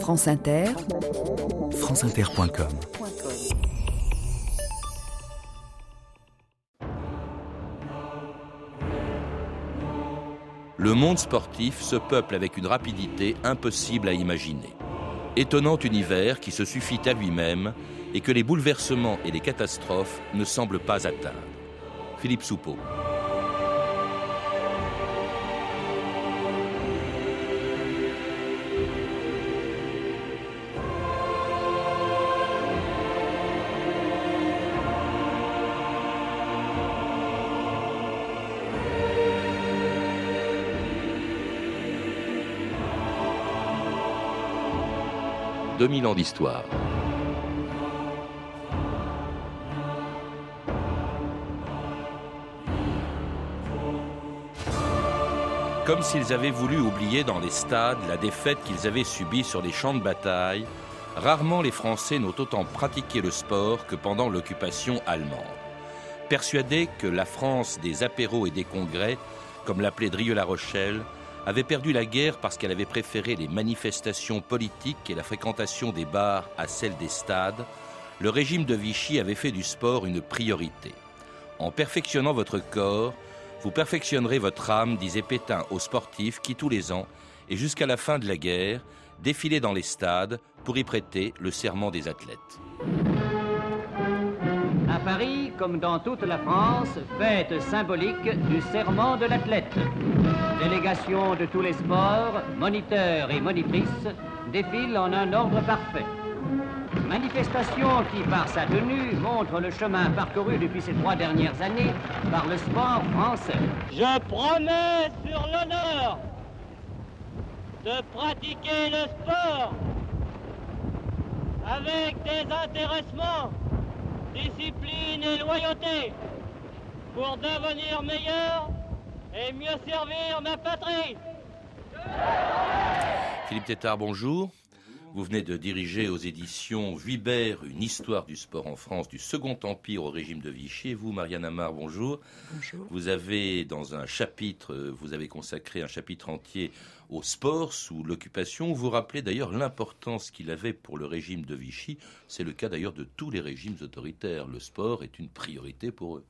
France Inter, franceinter.com Le monde sportif se peuple avec une rapidité impossible à imaginer. Étonnant univers qui se suffit à lui-même et que les bouleversements et les catastrophes ne semblent pas atteindre. Philippe Soupeau. 2000 ans d'histoire. Comme s'ils avaient voulu oublier dans les stades la défaite qu'ils avaient subie sur les champs de bataille, rarement les Français n'ont autant pratiqué le sport que pendant l'occupation allemande. Persuadés que la France des apéros et des congrès, comme l'appelait Drieux-La Rochelle, avait perdu la guerre parce qu'elle avait préféré les manifestations politiques et la fréquentation des bars à celle des stades, le régime de Vichy avait fait du sport une priorité. En perfectionnant votre corps, vous perfectionnerez votre âme, disait Pétain aux sportifs qui, tous les ans, et jusqu'à la fin de la guerre, défilaient dans les stades pour y prêter le serment des athlètes. Paris, comme dans toute la France, fête symbolique du serment de l'athlète. Délégation de tous les sports, moniteurs et monitrices défilent en un ordre parfait. Manifestation qui, par sa tenue, montre le chemin parcouru depuis ces trois dernières années par le sport français. Je promets sur l'honneur de pratiquer le sport avec des intéressements discipline et loyauté pour devenir meilleur et mieux servir ma patrie. Philippe Tétard, bonjour. Vous venez de diriger aux éditions Vuibert une histoire du sport en France du Second Empire au régime de Vichy. Et vous, Marianne Amar, bonjour. Bonjour. Vous avez, dans un chapitre, vous avez consacré un chapitre entier au sport sous l'occupation. Vous rappelez d'ailleurs l'importance qu'il avait pour le régime de Vichy. C'est le cas d'ailleurs de tous les régimes autoritaires. Le sport est une priorité pour eux.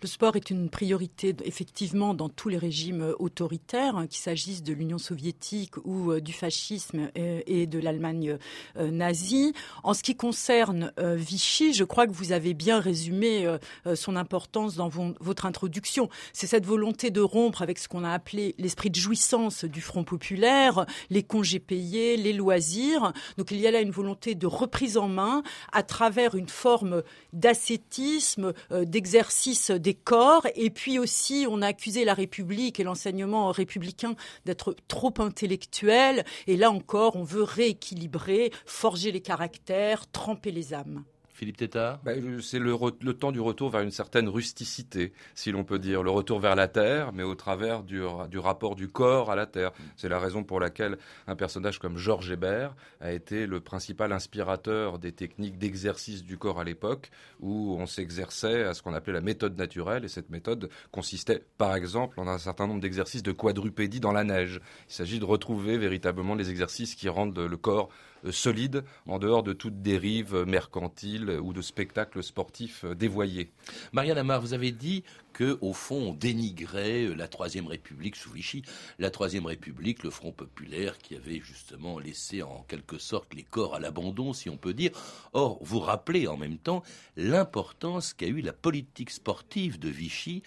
Le sport est une priorité effectivement dans tous les régimes euh, autoritaires, hein, qu'il s'agisse de l'Union soviétique ou euh, du fascisme euh, et de l'Allemagne nazie. En ce qui concerne Vichy, je crois que vous avez bien résumé son importance dans votre introduction. C'est cette volonté de rompre avec ce qu'on a appelé l'esprit de jouissance du Front populaire, les congés payés, les loisirs. Donc il y a là une volonté de reprise en main à travers une forme d'ascétisme, d'exercice corps. Et puis aussi, on a accusé la République et l'enseignement républicain d'être trop intellectuel. Et là encore, on veut rééquilibrer, forger les caractères, tremper les âmes. Philippe Tétard bah, C'est le, temps du retour vers une certaine rusticité, si l'on peut dire. Le retour vers la terre, mais au travers du, rapport du corps à la terre. C'est la raison pour laquelle un personnage comme Georges Hébert a été le principal inspirateur des techniques d'exercice du corps à l'époque, où on s'exerçait à ce qu'on appelait la méthode naturelle. Et cette méthode consistait, par exemple, en un certain nombre d'exercices de quadrupédie dans la neige. Il s'agit de retrouver véritablement les exercices qui rendent le corps euh, solide en dehors de toute dérive mercantile ou de spectacle sportif euh, dévoyé. Marianne Amar, vous avez dit que, au fond, on dénigrait euh, la Troisième République sous Vichy. La Troisième République, le Front populaire, qui avait justement laissé en quelque sorte les corps à l'abandon, si on peut dire. Or, vous rappelez en même temps l'importance qu'a eu la politique sportive de Vichy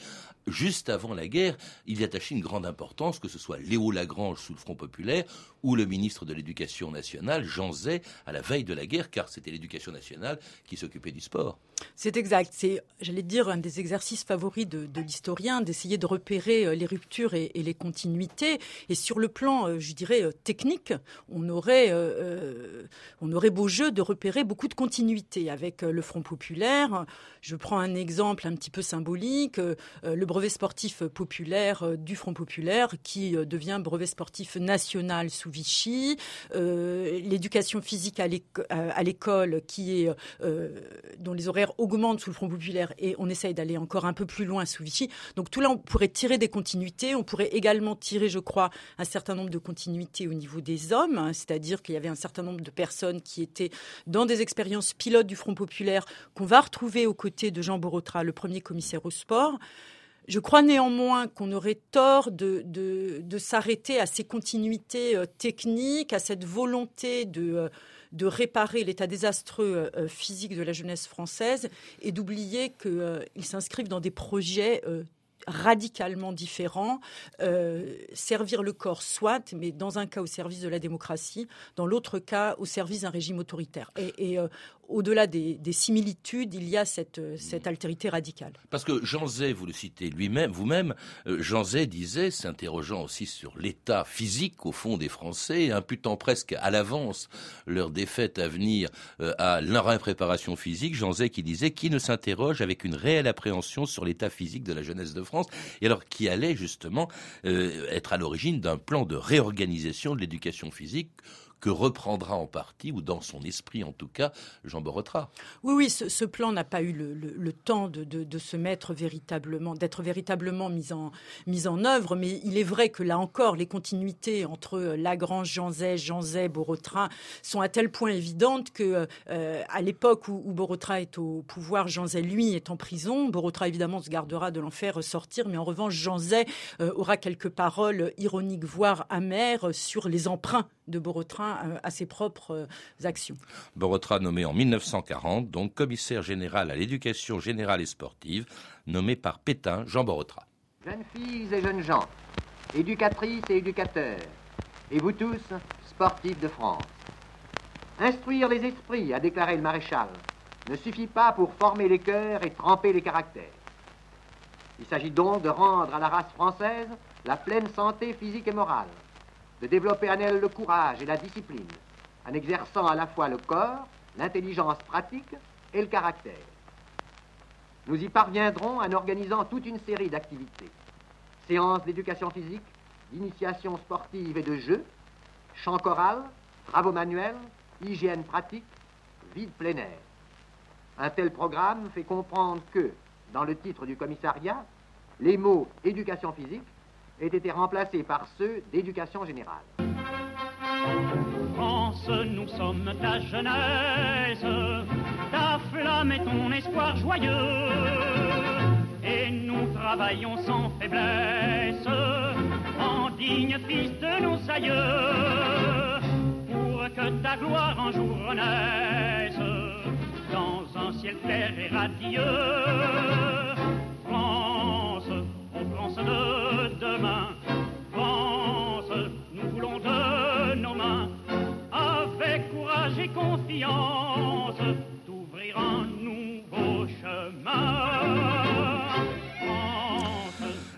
juste avant la guerre, il y attachait une grande importance, que ce soit Léo Lagrange sous le Front populaire ou le ministre de l'Éducation nationale, Jean Zay, à la veille de la guerre, car c'était l'Éducation nationale qui s'occupait du sport. C'est exact. C'est, j'allais dire, un des exercices favoris de, l'historien, d'essayer de repérer euh, les ruptures et, les continuités. Et sur le plan, euh, je dirais, euh, technique, on aurait, on aurait beau jeu de repérer beaucoup de continuités avec le Front populaire. Je prends un exemple un petit peu symbolique, le brevet sportif populaire du Front populaire qui devient brevet sportif national sous Vichy, l'éducation physique à l'école qui est dont les horaires augmente sous le Front populaire et on essaye d'aller encore un peu plus loin Donc tout là, on pourrait tirer des continuités. On pourrait également tirer, je crois, un certain nombre de continuités au niveau des hommes, hein. c'est-à-dire qu'il y avait un certain nombre de personnes qui étaient dans des expériences pilotes du Front populaire qu'on va retrouver aux côtés de Jean Borotra, le premier commissaire au sport. Je crois néanmoins qu'on aurait tort de, de, s'arrêter à ces continuités euh, techniques, à cette volonté de, euh, de réparer l'état désastreux euh, physique de la jeunesse française et d'oublier qu'ils s'inscrivent dans des projets radicalement différents. servir le corps, soit, mais dans un cas au service de la démocratie, dans l'autre cas au service d'un régime autoritaire. Au-delà des, similitudes, il y a cette, cette altérité radicale. Parce que Jean Zay, vous le citez lui-même, vous-même, euh, Jean Zay disait, s'interrogeant aussi sur l'état physique au fond des Français, imputant presque à l'avance leur défaite à venir euh, à leur impréparation physique, Jean Zay qui disait qui ne s'interroge avec une réelle appréhension sur l'état physique de la jeunesse de France, et alors qui allait justement euh, être à l'origine d'un plan de réorganisation de l'éducation physique que reprendra en partie, ou dans son esprit en tout cas, Jean Borotra. Oui, oui, ce, plan n'a pas eu le, temps de, se mettre véritablement, d'être véritablement mis en, en œuvre, mais il est vrai que là encore, les continuités entre Lagrange, Jean Zay, Borotra sont à tel point évidentes que euh, à l'époque où, Borotra est au pouvoir, Jean Zay, lui, est en prison. Borotra, évidemment, se gardera de l'en faire sortir, mais en revanche, Jean Zay euh, aura quelques paroles ironiques, voire amères, sur les emprunts de Borotra euh, à ses propres euh, actions. Borotra nommé en 1940, donc commissaire général à l'éducation générale et sportive, nommé par Pétain Jean Borotra. Jeunes filles et jeunes gens, éducatrices et éducateurs, et vous tous, sportifs de France. Instruire les esprits, a déclaré le maréchal, ne suffit pas pour former les cœurs et tremper les caractères. Il s'agit donc de rendre à la race française la pleine santé physique et morale, de développer en elle le courage et la discipline, en exerçant à la fois le corps, l'intelligence pratique et le caractère. Nous y parviendrons en organisant toute une série d'activités. Séances d'éducation physique, d'initiation sportive et de jeu, chant choral, travaux manuels, hygiène pratique, vie plein air. Un tel programme fait comprendre que, dans le titre du commissariat, les mots éducation physique aient été remplacés par ceux d'éducation générale. France, nous sommes ta jeunesse, ta flamme est ton espoir joyeux, et nous travaillons sans faiblesse, en digne fils de nos aïeux, pour que ta gloire un jour renaisse, dans un ciel clair et radieux. De demain. France, nous voulons de nos mains, avec courage et confiance, d'ouvrir un nouveau chemin.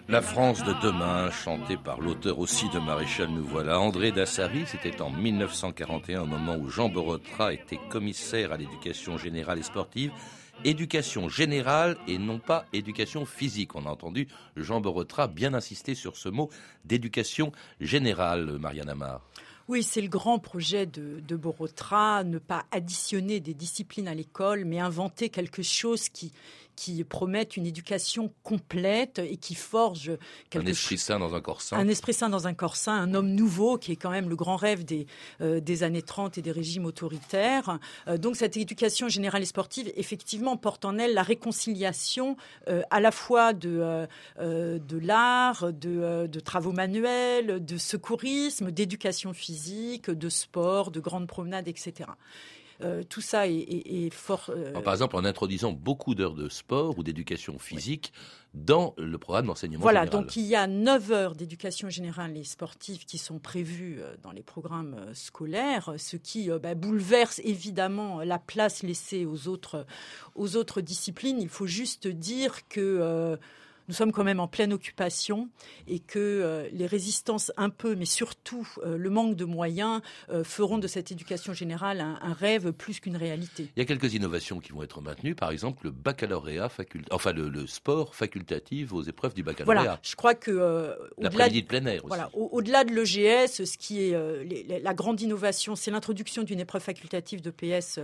La France de demain, chantée par l'auteur aussi de Maréchal Nous voilà, André Dassary, c'était en 1941, au moment où Jean Borotra était commissaire à l'éducation générale et sportive éducation générale et non pas éducation physique. On a entendu Jean Borotra bien insister sur ce mot d'éducation générale, Marianne Amar. Oui, c'est le grand projet de, de, Borotra, ne pas additionner des disciplines à l'école, mais inventer quelque chose qui, qui promettent une éducation complète et qui forgent un esprit sain dans un corps sain. Un esprit sain dans un corps sain, un homme nouveau qui est quand même le grand rêve des, euh, des années 30 et des régimes autoritaires. Euh, donc cette éducation générale et sportive, effectivement, porte en elle la réconciliation euh, à la fois de, de l'art, de, de travaux manuels, de secourisme, d'éducation physique, de sport, de grandes promenades, etc. Euh, tout ça est, fort. Euh, par exemple, en introduisant beaucoup d'heures de sport ou d'éducation physique dans le programme d'enseignement voilà, donc il y a 9 heures d'éducation générale et sportive qui sont prévues euh, dans les programmes scolaires, ce qui bah, bouleverse évidemment la place laissée aux autres, aux autres disciplines. Il faut juste dire que nous sommes quand même en pleine occupation et que euh, les résistances un peu, mais surtout euh, le manque de moyens, euh, feront de cette éducation générale un, rêve plus qu'une réalité. Il y a quelques innovations qui vont être maintenues, par exemple le baccalauréat, enfin le, sport facultatif aux épreuves du baccalauréat. Voilà, je crois que au-delà de, plein air Voilà, au-delà de l'EGS, ce qui est la grande innovation, c'est l'introduction d'une épreuve facultative de PS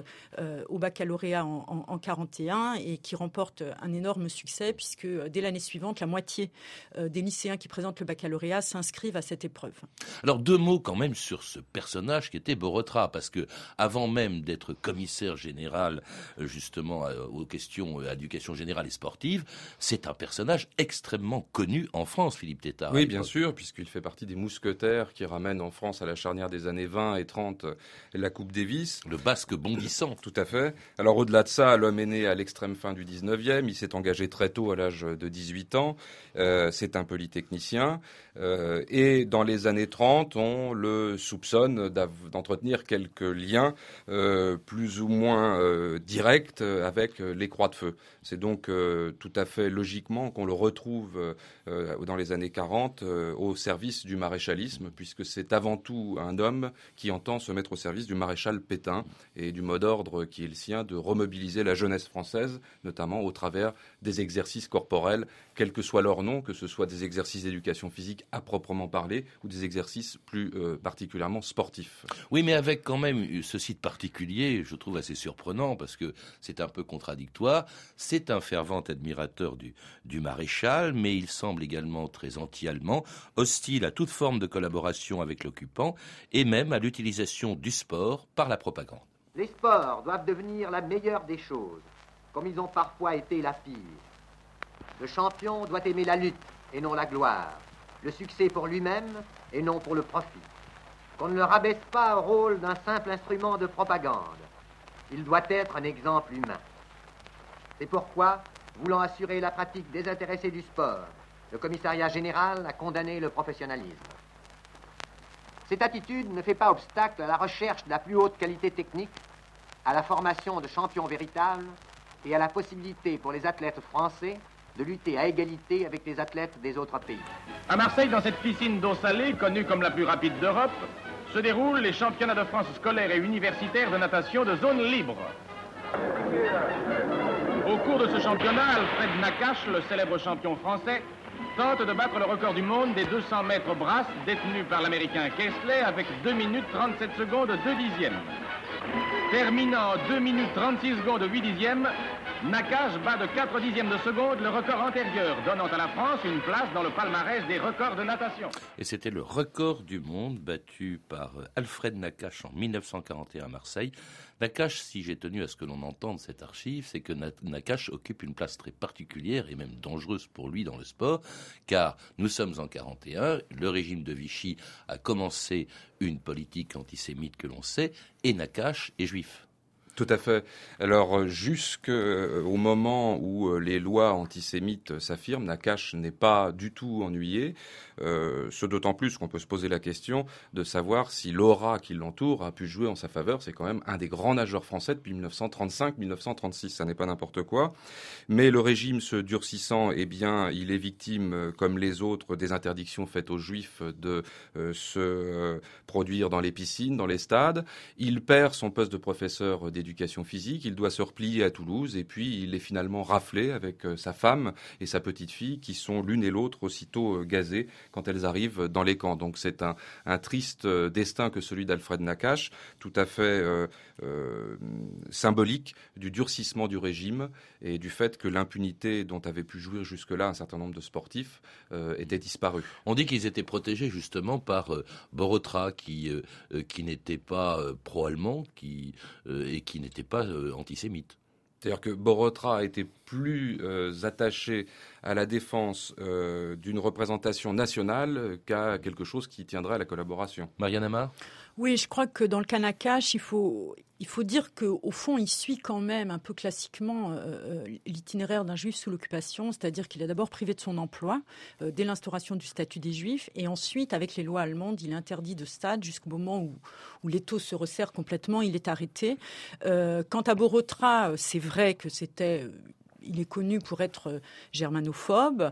au baccalauréat en, en, en 41 et qui remporte un énorme succès puisque dès l'année suivante, la moitié des lycéens qui présentent le baccalauréat s'inscrivent à cette épreuve. Alors deux mots quand même sur ce personnage qui était Borotra, parce que avant même d'être commissaire général justement aux questions éducation générale et sportive, c'est un personnage extrêmement connu en France, Philippe Tétard. Oui, bien sûr, puisqu'il fait partie des mousquetaires qui ramènent en France à la charnière des années 20 et 30 la Coupe Davis. Le basque bondissant. Tout à fait. Alors au-delà de ça, l'homme est né à l'extrême fin du 19e, il s'est engagé très tôt à l'âge de 18 euh, c'est un polytechnicien, euh, et dans les années 30, on le soupçonne d'entretenir quelques liens euh, plus ou moins directs avec les croix de feu. C'est donc tout à fait logiquement qu'on le retrouve dans les années 40 au service du maréchalisme, puisque c'est avant tout un homme qui entend se mettre au service du maréchal Pétain et du mot d'ordre qui est le sien de remobiliser la jeunesse française, notamment au travers des exercices corporels, quel que soit leur nom, que ce soit des exercices d'éducation physique à proprement parler ou des exercices plus euh, particulièrement sportifs. Oui, mais avec quand même ce site particulier, je trouve assez surprenant parce que c'est un peu contradictoire. C'est un fervent admirateur du, du maréchal, mais il semble également très anti-allemand, hostile à toute forme de collaboration avec l'occupant et même à l'utilisation du sport par la propagande. Les sports doivent devenir la meilleure des choses, comme ils ont parfois été la pire. Le champion doit aimer la lutte et non la gloire, le succès pour lui-même et non pour le profit. Qu'on ne le rabaisse pas au rôle d'un simple instrument de propagande. Il doit être un exemple humain. C'est pourquoi, voulant assurer la pratique désintéressée du sport, le commissariat général a condamné le professionnalisme. Cette attitude ne fait pas obstacle à la recherche de la plus haute qualité technique, à la formation de champions véritables et à la possibilité pour les athlètes français de lutter à égalité avec les athlètes des autres pays. À Marseille, dans cette piscine d'eau salée, connue comme la plus rapide d'Europe, se déroulent les championnats de France scolaires et universitaires de natation de zone libre. Au cours de ce championnat, Alfred Nakache, le célèbre champion français, tente de battre le record du monde des 200 mètres brasses détenu par l'américain Kessler avec 2 minutes 37 secondes 2 dixièmes. Terminant 2 minutes 36 secondes 8 dixièmes, Nakash bat de 4 dixièmes de seconde le record antérieur, donnant à la France une place dans le palmarès des records de natation. Et c'était le record du monde battu par Alfred Nakash en 1941 à Marseille. Nakash, si j'ai tenu à ce que l'on entende cette archive, c'est que Nakash occupe une place très particulière et même dangereuse pour lui dans le sport, car nous sommes en 41, le régime de Vichy a commencé une politique antisémite que l'on sait, et Nakash est juif. Tout à fait. Alors, euh, jusqu'au euh, moment où euh, les lois antisémites s'affirment, Nakash n'est pas du tout ennuyé. Ce d'autant plus qu'on peut se poser la question de savoir si l'aura qui l'entoure a pu jouer en sa faveur. C'est quand même un des grands nageurs français depuis 1935-1936. Ça n'est pas n'importe quoi. Mais le régime se durcissant, eh bien, il est victime, comme les autres, des interdictions faites aux juifs de se produire dans les piscines, dans les stades. Il perd son poste de professeur d'éducation physique, il doit se replier à Toulouse et puis il est finalement raflé avec euh, sa femme et sa petite fille qui sont l'une et l'autre aussitôt euh, gazées quand elles arrivent dans les camps. Donc c'est un, triste euh, destin que celui d'Alfred Nakache, tout à fait symbolique du durcissement du régime et du fait que l'impunité dont avait pu jouir jusque-là un certain nombre de sportifs était disparue. On dit qu'ils étaient protégés justement par Borotra qui, qui n'était pas pro-allemand qui, et qui n'était pas euh, antisémite. C'est-à-dire que Borotra a été plus euh, attaché à la défense euh, d'une représentation nationale qu'à quelque chose qui tiendrait à la collaboration. Marianne oui, je crois que dans le Kanakash, il faut, il faut dire qu'au fond, il suit quand même un peu classiquement euh, euh, l'itinéraire d'un juif sous l'occupation, c'est-à-dire qu'il est d'abord privé de son emploi euh, dès l'instauration du statut des juifs, et ensuite, avec les lois allemandes, il est interdit de stade jusqu'au moment où, où l'étau se resserre complètement, il est arrêté. quant à Borotra, c'est vrai que c'était il est connu pour être germanophobe,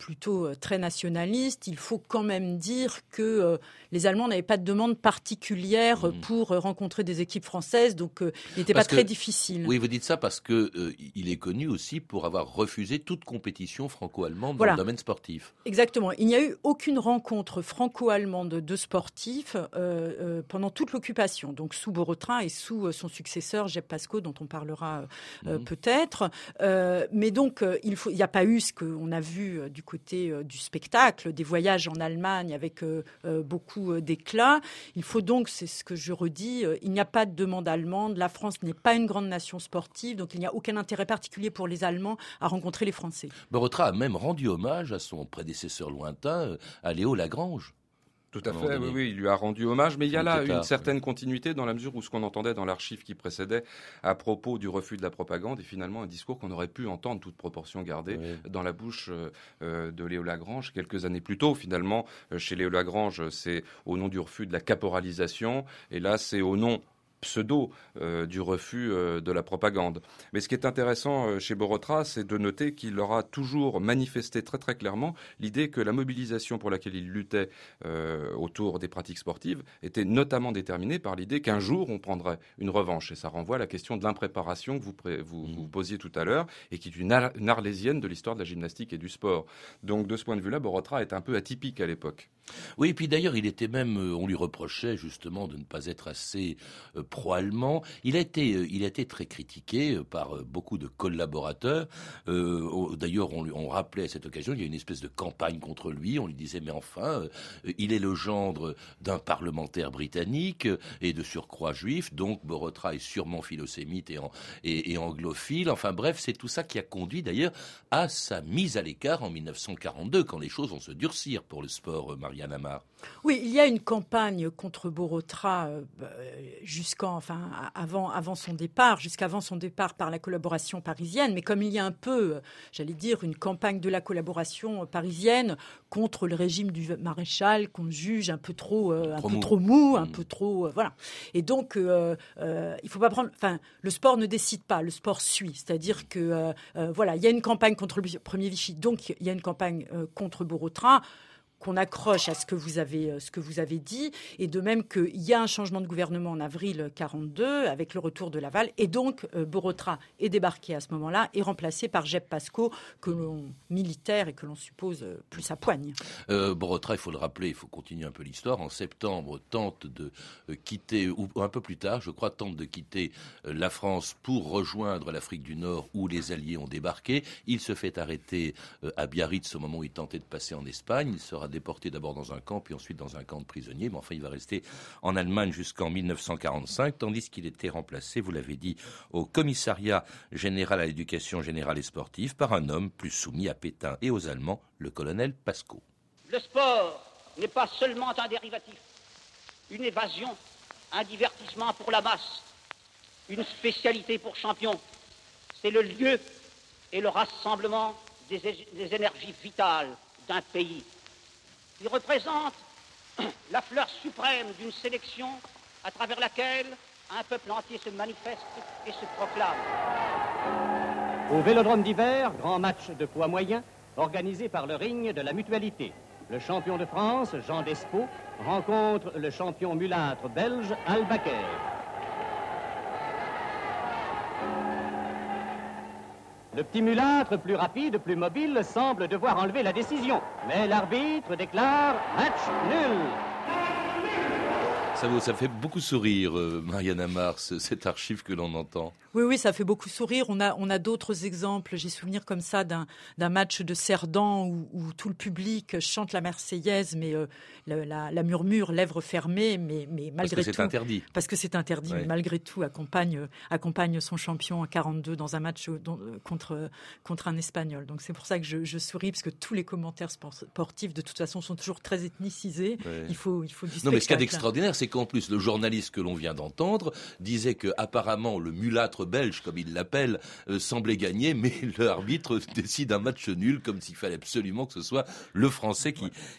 plutôt euh, très nationaliste. Il faut quand même dire que euh, les Allemands n'avaient pas de demande particulière mmh. pour rencontrer des équipes françaises, donc il n'était pas très difficile. Oui, vous dites ça parce que il est connu aussi pour avoir refusé toute compétition franco-allemande dans le domaine sportif. Exactement. Il n'y a eu aucune rencontre franco-allemande de sportifs pendant toute l'occupation, donc sous Borotra et sous son successeur Jeb Pasco, dont on parlera mmh. peut-être. mais donc, il n'y a pas eu ce qu'on a vu du côté euh, du spectacle, des voyages en Allemagne avec euh, euh, beaucoup d'éclat. Il faut donc, c'est ce que je redis, il n'y a pas de demande allemande. La France n'est pas une grande nation sportive, donc il n'y a aucun intérêt particulier pour les Allemands à rencontrer les Français. Borotra a même rendu hommage à son prédécesseur lointain, à Léo Lagrange. Tout à fait, oui, oui, il lui a rendu hommage, mais il y a là une certaine continuité dans la mesure où ce qu'on entendait dans l'archive qui précédait à propos du refus de la propagande est finalement un discours qu'on aurait pu entendre, toute proportion gardée, dans la bouche euh, euh, de Léo Lagrange quelques années plus tôt. Finalement, euh, chez Léo Lagrange, c'est au nom du refus de la caporalisation, et là, c'est au nom pseudo euh, du refus euh, de la propagande. Mais ce qui est intéressant euh, chez Borotra, c'est de noter qu'il aura toujours manifesté très très clairement l'idée que la mobilisation pour laquelle il luttait autour des pratiques sportives était notamment déterminée par l'idée qu'un jour on prendrait une revanche. Et ça renvoie à la question de l'impréparation que vous, vous, vous, mmh. posiez tout à l'heure et qui est une, arlésienne de l'histoire de la gymnastique et du sport. Donc de ce point de vue-là, Borotra est un peu atypique à l'époque. Oui, et puis d'ailleurs, il était même, on lui reprochait justement de ne pas être assez pro-allemand. Il a été, euh, il très critiqué euh, par euh, beaucoup de collaborateurs. D'ailleurs, on, on rappelait à cette occasion, il y a une espèce de campagne contre lui. On lui disait, mais enfin, il est le gendre d'un parlementaire britannique et de surcroît juif, donc Borotra est sûrement philosémite et, et anglophile. Enfin bref, c'est tout ça qui a conduit d'ailleurs à sa mise à l'écart en 1942, quand les choses vont se durcir pour le sport, Marianne Amar. Oui, il y a une campagne contre Borotra jusqu'à enfin, avant, avant son départ, jusqu'avant son départ par la collaboration parisienne. Mais comme il y a un peu, j'allais dire, une campagne de la collaboration parisienne contre le régime du maréchal qu'on juge un peu trop, euh, un peu trop mou, un mmh. peu trop, euh, voilà. Et donc, euh, il faut pas prendre, enfin, le sport ne décide pas, le sport suit. C'est-à-dire que, voilà, il y a une campagne contre le premier Vichy, donc il y a une campagne contre Borotra qu'on accroche à ce que vous avez euh, ce que vous avez dit et de même qu'il y a un changement de gouvernement en avril 42 avec le retour de Laval et donc euh, Borotra est débarqué à ce moment-là et remplacé par Jeb Pasco que l'on militaire et que l'on suppose euh, plus à poigne. Borotra, il faut le rappeler, il faut continuer un peu l'histoire. En septembre, tente de quitter ou un peu plus tard, je crois, tente de quitter la France pour rejoindre l'Afrique du Nord où les Alliés ont débarqué. Il se fait arrêter à Biarritz au moment où il tentait de passer en Espagne. Il sera déporté d'abord dans un camp, puis ensuite dans un camp de prisonniers. Mais enfin, il va rester en Allemagne jusqu'en 1945, tandis qu'il était remplacé, vous l'avez dit, au commissariat général à l'éducation générale et sportive par un homme plus soumis à Pétain et aux Allemands, le colonel Pasco. Le sport n'est pas seulement un dérivatif, une évasion, un divertissement pour la masse, une spécialité pour champion. C'est le lieu et le rassemblement des, des énergies vitales d'un pays. Il représente la fleur suprême d'une sélection à travers laquelle un peuple entier se manifeste et se proclame. Au Vélodrome d'hiver, grand match de poids moyen organisé par le ring de la mutualité. Le champion de France, Jean Despo, rencontre le champion mulâtre belge, Albaker. Le petit mulâtre, plus rapide, plus mobile, semble devoir enlever la décision. Mais l'arbitre déclare match nul. Ça, ça fait beaucoup sourire, euh, Mariana Mars, cette archive que l'on entend. Oui, oui, ça fait beaucoup sourire. On a, on a d'autres exemples. J'ai souvenir comme ça d'un, match de Cerdan où, tout le public chante la Marseillaise, mais euh, la, murmure, lèvres fermées, mais, mais malgré tout. Parce que c'est interdit. Parce que c'est interdit, mais malgré tout, accompagne, accompagne son champion en 42 dans un match euh, contre, contre un Espagnol. Donc c'est pour ça que je, souris, parce que tous les commentaires sportifs, de toute façon, sont toujours très ethnicisés. Il faut, il faut Non, mais ce qu'il y a d'extraordinaire, c'est qu'en plus, le journaliste que l'on vient d'entendre disait que apparemment le mulâtre belge, comme il l'appelle, euh, semblait gagner, mais l'arbitre décide un match nul, comme s'il fallait absolument que ce soit le Français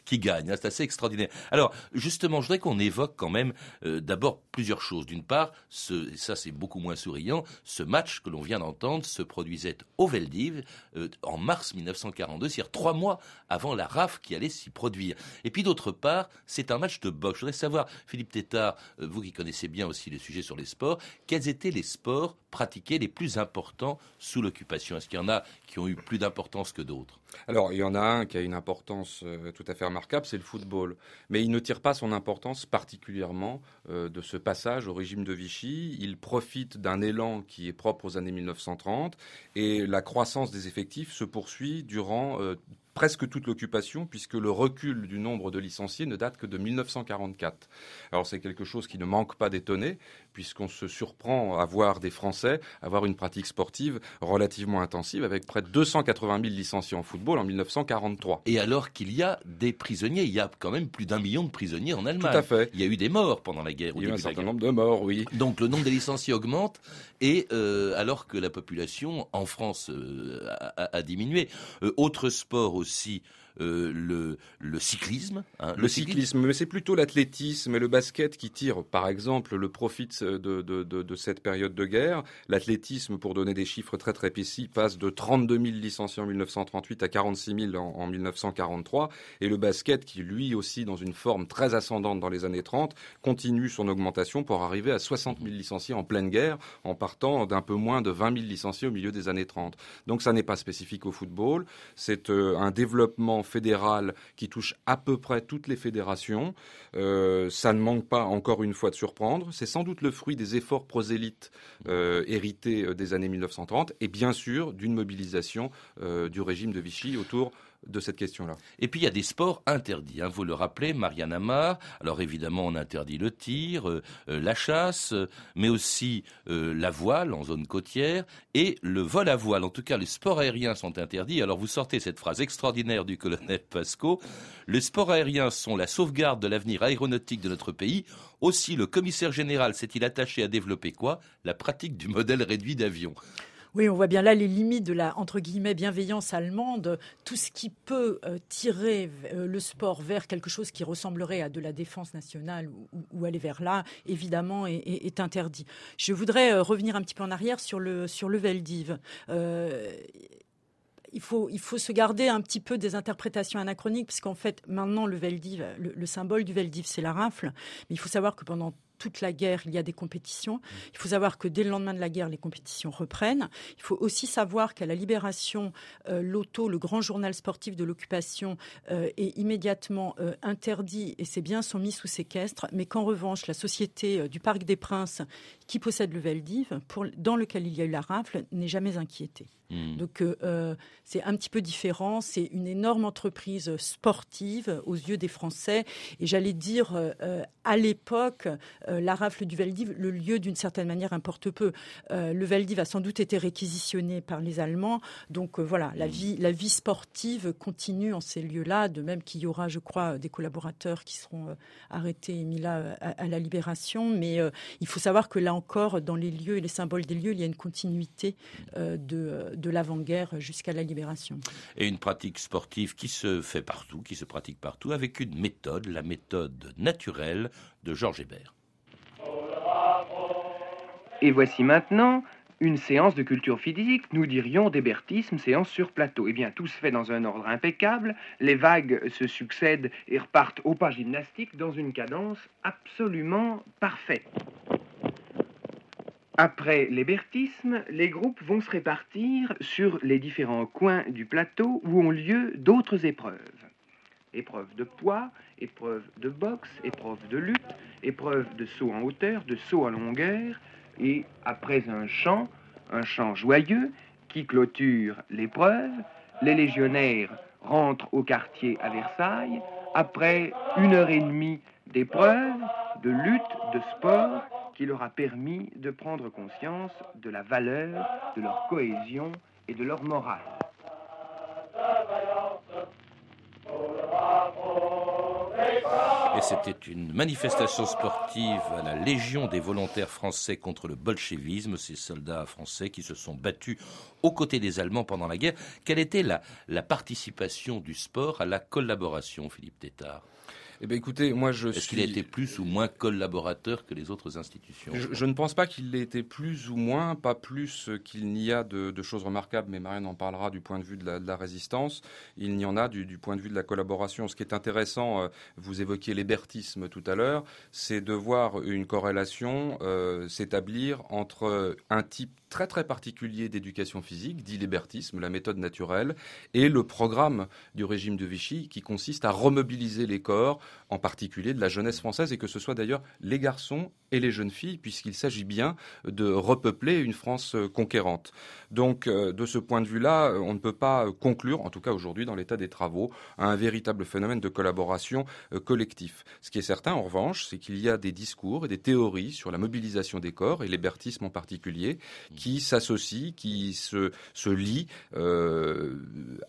qui, gagne. C'est assez extraordinaire. Alors, justement, je voudrais qu'on évoque quand même euh, d'abord plusieurs choses. D'une part, ce, ça c'est beaucoup moins souriant, ce match que l'on vient d'entendre se produisait au Veldiv euh, en mars 1942, c'est-à-dire trois mois avant la RAF qui allait s'y produire. Et puis d'autre part, c'est un match de boxe. Je voudrais savoir, Philippe euh, vous qui connaissez bien aussi les sujets sur les sports, quels étaient les sports pratiqués les plus importants sous l'occupation? Est-ce qu'il y en a qui ont eu plus d'importance que d'autres? Alors, il y en a un qui a une importance euh, tout à fait remarquable, c'est le football. Mais il ne tire pas son importance particulièrement euh, de ce passage au régime de Vichy. Il profite d'un élan qui est propre aux années 1930 et la croissance des effectifs se poursuit durant presque toute l'occupation, puisque le recul du nombre de licenciés ne date que de 1944. Alors c'est quelque chose qui ne manque pas d'étonner, puisqu'on se surprend à voir des Français avoir une pratique sportive relativement intensive, avec près de 280 000 licenciés en football en 1943. Et alors qu'il y a des prisonniers, il y a quand même plus d'un million de prisonniers en Allemagne. Tout à fait. Il y a eu des morts pendant la guerre. Il y a eu un certain nombre de morts, oui. Donc le nombre des licenciés augmente, et euh, alors que la population en France euh, a, a, diminué. Euh, autre sport aussi euh, le, le, cyclisme. Hein, le, cyclisme, mais c'est plutôt l'athlétisme et le basket qui tirent, par exemple, le profit de, de, de, de cette période de guerre. L'athlétisme, pour donner des chiffres très très précis, passe de 32 000 licenciés en 1938 à 46 000 en, en 1943. Et le basket, qui lui aussi dans une forme très ascendante dans les années 30, continue son augmentation pour arriver à 60 000 licenciés en pleine guerre, en partant d'un peu moins de 20 000 licenciés au milieu des années 30. Donc ça n'est pas spécifique au football, c'est euh, un développement fédéral qui touche à peu près toutes les fédérations. Euh, ça ne manque pas, encore une fois, de surprendre. C'est sans doute le fruit des efforts prosélytes euh, hérités euh, des années 1930 et bien sûr d'une mobilisation du régime de Vichy autour de cette question-là. Et puis il y a des sports interdits. Hein. Vous le rappelez, Marianne Amar. Alors évidemment, on interdit le tir, euh, euh, la chasse, euh, mais aussi la voile en zone côtière et le vol à voile. En tout cas, les sports aériens sont interdits. Alors vous sortez cette phrase extraordinaire du colonel Pasco. Les sports aériens sont la sauvegarde de l'avenir aéronautique de notre pays. Aussi, le commissaire général s'est-il attaché à développer quoi? La pratique du modèle réduit d'avion. Oui, on voit bien là les limites de la entre guillemets bienveillance allemande. Tout ce qui peut euh, tirer euh, le sport vers quelque chose qui ressemblerait à de la défense nationale ou, aller vers là, évidemment, est, interdit. Je voudrais euh, revenir un petit peu en arrière sur le sur le Veldiv. Il faut, il faut se garder un petit peu des interprétations anachroniques, puisqu'en fait, maintenant, le Veldiv, le, le symbole du Veldiv, c'est la rafle. Mais il faut savoir que pendant toute la guerre, il y a des compétitions. Il faut savoir que dès le lendemain de la guerre, les compétitions reprennent. Il faut aussi savoir qu'à la libération, euh, l'auto, le grand journal sportif de l'occupation, euh, est immédiatement euh, interdit et ses biens sont mis sous séquestre, mais qu'en revanche, la société du Parc des Princes, qui possède le Veldiv, dans lequel il y a eu la rafle, n'est jamais inquiétée. Mmh. Donc euh, c'est un petit peu différent. C'est une énorme entreprise sportive aux yeux des Français. Et j'allais dire, euh, à l'époque, euh, la rafle du Veldiv, le lieu d'une certaine manière importe peu. le Veldiv a sans doute été réquisitionné par les Allemands. Donc voilà, la vie, la vie sportive continue en ces lieux-là, de même qu'il y aura, je crois, des collaborateurs qui seront arrêtés et mis là à, à la libération. Mais il faut savoir que là encore, dans les lieux et les symboles des lieux, il y a une continuité de de l'avant-guerre jusqu'à la libération. Et une pratique sportive qui se fait partout, qui se pratique partout, avec une méthode, la méthode naturelle de Georges Hébert. Et voici maintenant une séance de culture physique, nous dirions d'hébertisme, séance sur plateau. Eh bien, tout se fait dans un ordre impeccable, les vagues se succèdent et repartent au pas gymnastique dans une cadence absolument parfaite. Après l'hébertisme, les groupes vont se répartir sur les différents coins du plateau où ont lieu d'autres épreuves. Épreuve de poids, épreuve de boxe, épreuve de lutte, épreuve de saut en hauteur, de saut en longueur, et après un chant, un chant joyeux qui clôture l'épreuve, les légionnaires rentrent au quartier à Versailles après une heure et demie d'épreuve, de lutte, de sport, qui leur a permis de prendre conscience de la valeur de leur cohésion et de leur morale. Et c'était une manifestation sportive à la Légion des volontaires français contre le bolchevisme, ces soldats français qui se sont battus aux côtés des Allemands pendant la guerre. Quelle était la, la participation du sport à la collaboration, Philippe Tétard? Eh bien, écoutez, moi je Est-ce qu'il a été plus ou moins collaborateur que les autres institutions je, je, ne pense pas qu'il l'ait été plus ou moins, pas plus qu'il n'y a de, de, choses remarquables, mais Marianne en parlera du point de vue de la, de la résistance. Il n'y en a du, du, point de vue de la collaboration. Ce qui est intéressant, euh, vous évoquiez l'hébertisme tout à l'heure, c'est de voir une corrélation euh, s'établir entre un type très très particulier d'éducation physique, dit l'hébertisme, la méthode naturelle, et le programme du régime de Vichy qui consiste à remobiliser les corps, en particulier de la jeunesse française, et que ce soit d'ailleurs les garçons et les jeunes filles, puisqu'il s'agit bien de repeupler une France conquérante. Donc euh, de ce point de vue-là, on ne peut pas conclure, en tout cas aujourd'hui dans l'état des travaux, un véritable phénomène de collaboration euh, collectif. Ce qui est certain, en revanche, c'est qu'il y a des discours et des théories sur la mobilisation des corps, et l'hébertisme en particulier, qui s'associe, qui se, se lie euh,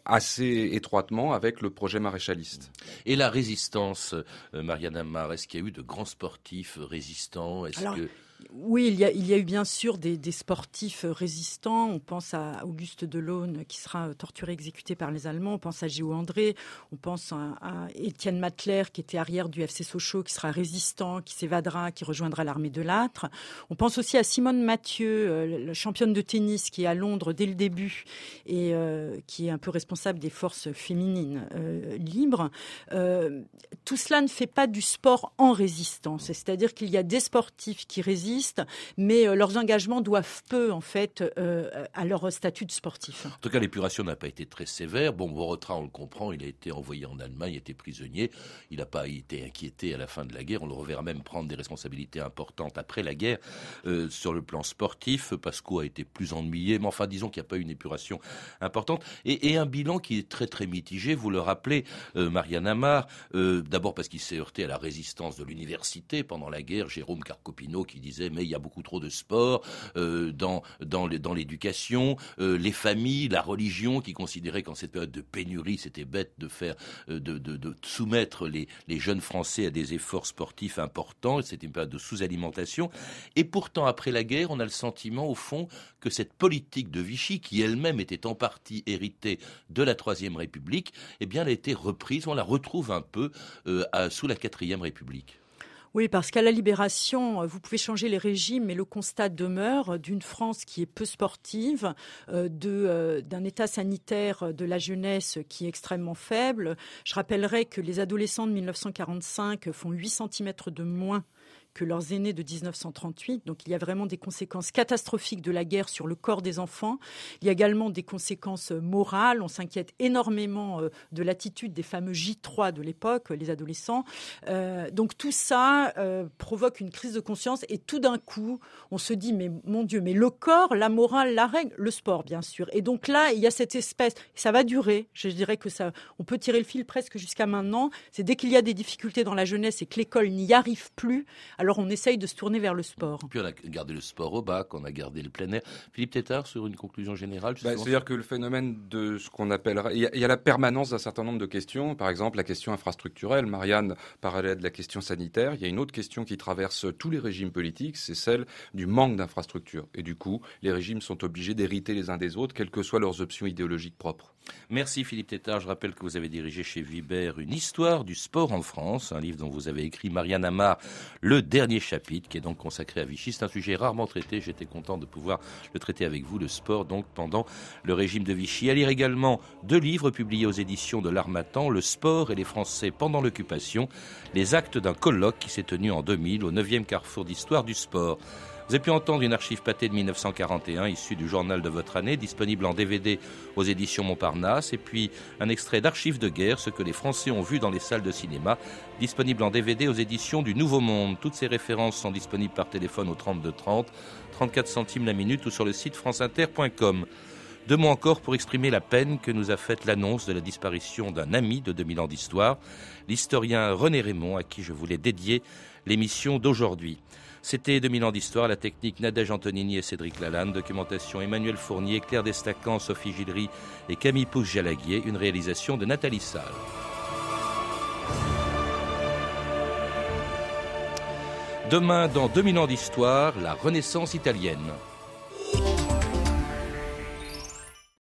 assez étroitement avec le projet maréchaliste. Et la résistance, euh, Marianne Amar, est-ce qu'il y a eu de grands sportifs résistants. Est-ce Alors... que oui, il y, a, eu bien sûr des, sportifs résistants. On pense à Auguste Delaune qui sera torturé, exécuté par les Allemands. On pense à Géo André. On pense à, Étienne Matler qui était arrière du FC Sochaux, qui sera résistant, qui s'évadera, qui rejoindra l'armée de l'âtre. On pense aussi à Simone Mathieu, euh, la championne de tennis qui est à Londres dès le début et euh, qui est un peu responsable des forces féminines euh, libres. Euh, tout cela ne fait pas du sport en résistance. C'est-à-dire qu'il y a des sportifs qui résistent mais euh, leurs engagements doivent peu en fait euh, à leur statut de sportif. En tout cas, l'épuration n'a pas été très sévère. Bon, Borotra, on le comprend, il a été envoyé en Allemagne, il était prisonnier. Il n'a pas été inquiété à la fin de la guerre. On le reverra même prendre des responsabilités importantes après la guerre euh, sur le plan sportif. Pasco a été plus ennuyé, mais enfin, disons qu'il n'y a pas eu une épuration importante et, un bilan qui est très très mitigé. Vous le rappelez, euh, Marianne Amar, d'abord parce qu'il s'est heurté à la résistance de l'université pendant la guerre. Jérôme Carcopino qui disait mais il y a beaucoup trop de sport euh, dans dans l'éducation, euh, les familles, la religion qui considérait qu'en cette période de pénurie, c'était bête de faire euh, de, soumettre les jeunes Français à des efforts sportifs importants. C'était une période de sous-alimentation. Et pourtant, après la guerre, on a le sentiment au fond que cette politique de Vichy, qui elle-même était en partie héritée de la Troisième République, eh bien, elle a été reprise. On la retrouve un peu sous la Quatrième République. Oui, parce qu'à la libération, vous pouvez changer les régimes, mais le constat demeure d'une France qui est peu sportive, euh, de, d'un état sanitaire de la jeunesse qui est extrêmement faible. Je rappellerai que les adolescents de 1945 font 8 cm de moins que leurs aînés de 1938. Donc il y a vraiment des conséquences catastrophiques de la guerre sur le corps des enfants. Il y a également des conséquences morales. On s'inquiète énormément de l'attitude des fameux J3 de l'époque, les adolescents. Euh, donc tout ça euh, provoque une crise de conscience et tout d'un coup, on se dit mais mon Dieu, mais le corps, la morale, la règle, le sport bien sûr. Et donc là, il y a cette espèce, ça va durer. Je dirais que ça, on peut tirer le fil presque jusqu'à maintenant. C'est dès qu'il y a des difficultés dans la jeunesse et que l'école n'y arrive plus alors on essaye de se tourner vers le sport. Puis on a gardé le sport au bac, on a gardé le plein air. Philippe Tétard, sur une conclusion générale bah, C'est-à-dire que le phénomène de ce qu'on appellera... Il y, a, il y, a, la permanence d'un certain nombre de questions, par exemple la question infrastructurelle. Marianne parlait de la question sanitaire. Il y a une autre question qui traverse tous les régimes politiques, c'est celle du manque d'infrastructures. Et du coup, les régimes sont obligés d'hériter les uns des autres, quelles que soient leurs options idéologiques propres. Merci Philippe Tétard. Je rappelle que vous avez dirigé chez Vibert une histoire du sport en France, un livre dont vous avez écrit Marianne Amar, le dernier chapitre, qui est donc consacré à Vichy. C'est un sujet rarement traité. J'étais content de pouvoir le traiter avec vous, le sport, donc pendant le régime de Vichy. À lire également deux livres publiés aux éditions de l'Armatan, Le sport et les Français pendant l'occupation, les actes d'un colloque qui s'est tenu en 2000 au 9e carrefour d'histoire du sport. Vous avez pu entendre une archive pâtée de 1941 issue du journal de votre année, disponible en DVD aux éditions Montparnasse, et puis un extrait d'archives de guerre, ce que les Français ont vu dans les salles de cinéma, disponible en DVD aux éditions du Nouveau Monde. Toutes ces références sont disponibles par téléphone au 32 30, 34 centimes la minute ou sur le site franceinter.com. Deux mots encore pour exprimer la peine que nous a faite l'annonce de la disparition d'un ami de 2000 ans d'histoire, l'historien René Raymond, à qui je voulais dédier l'émission d'aujourd'hui. C'était 2000 ans d'histoire, la technique Nadège Antonini et Cédric Lalanne, documentation Emmanuel Fournier, Claire Destacan, Sophie Gildery et Camille Pouche-Jalaguier, une réalisation de Nathalie Salle. Demain, dans 2000 ans d'histoire, la Renaissance italienne.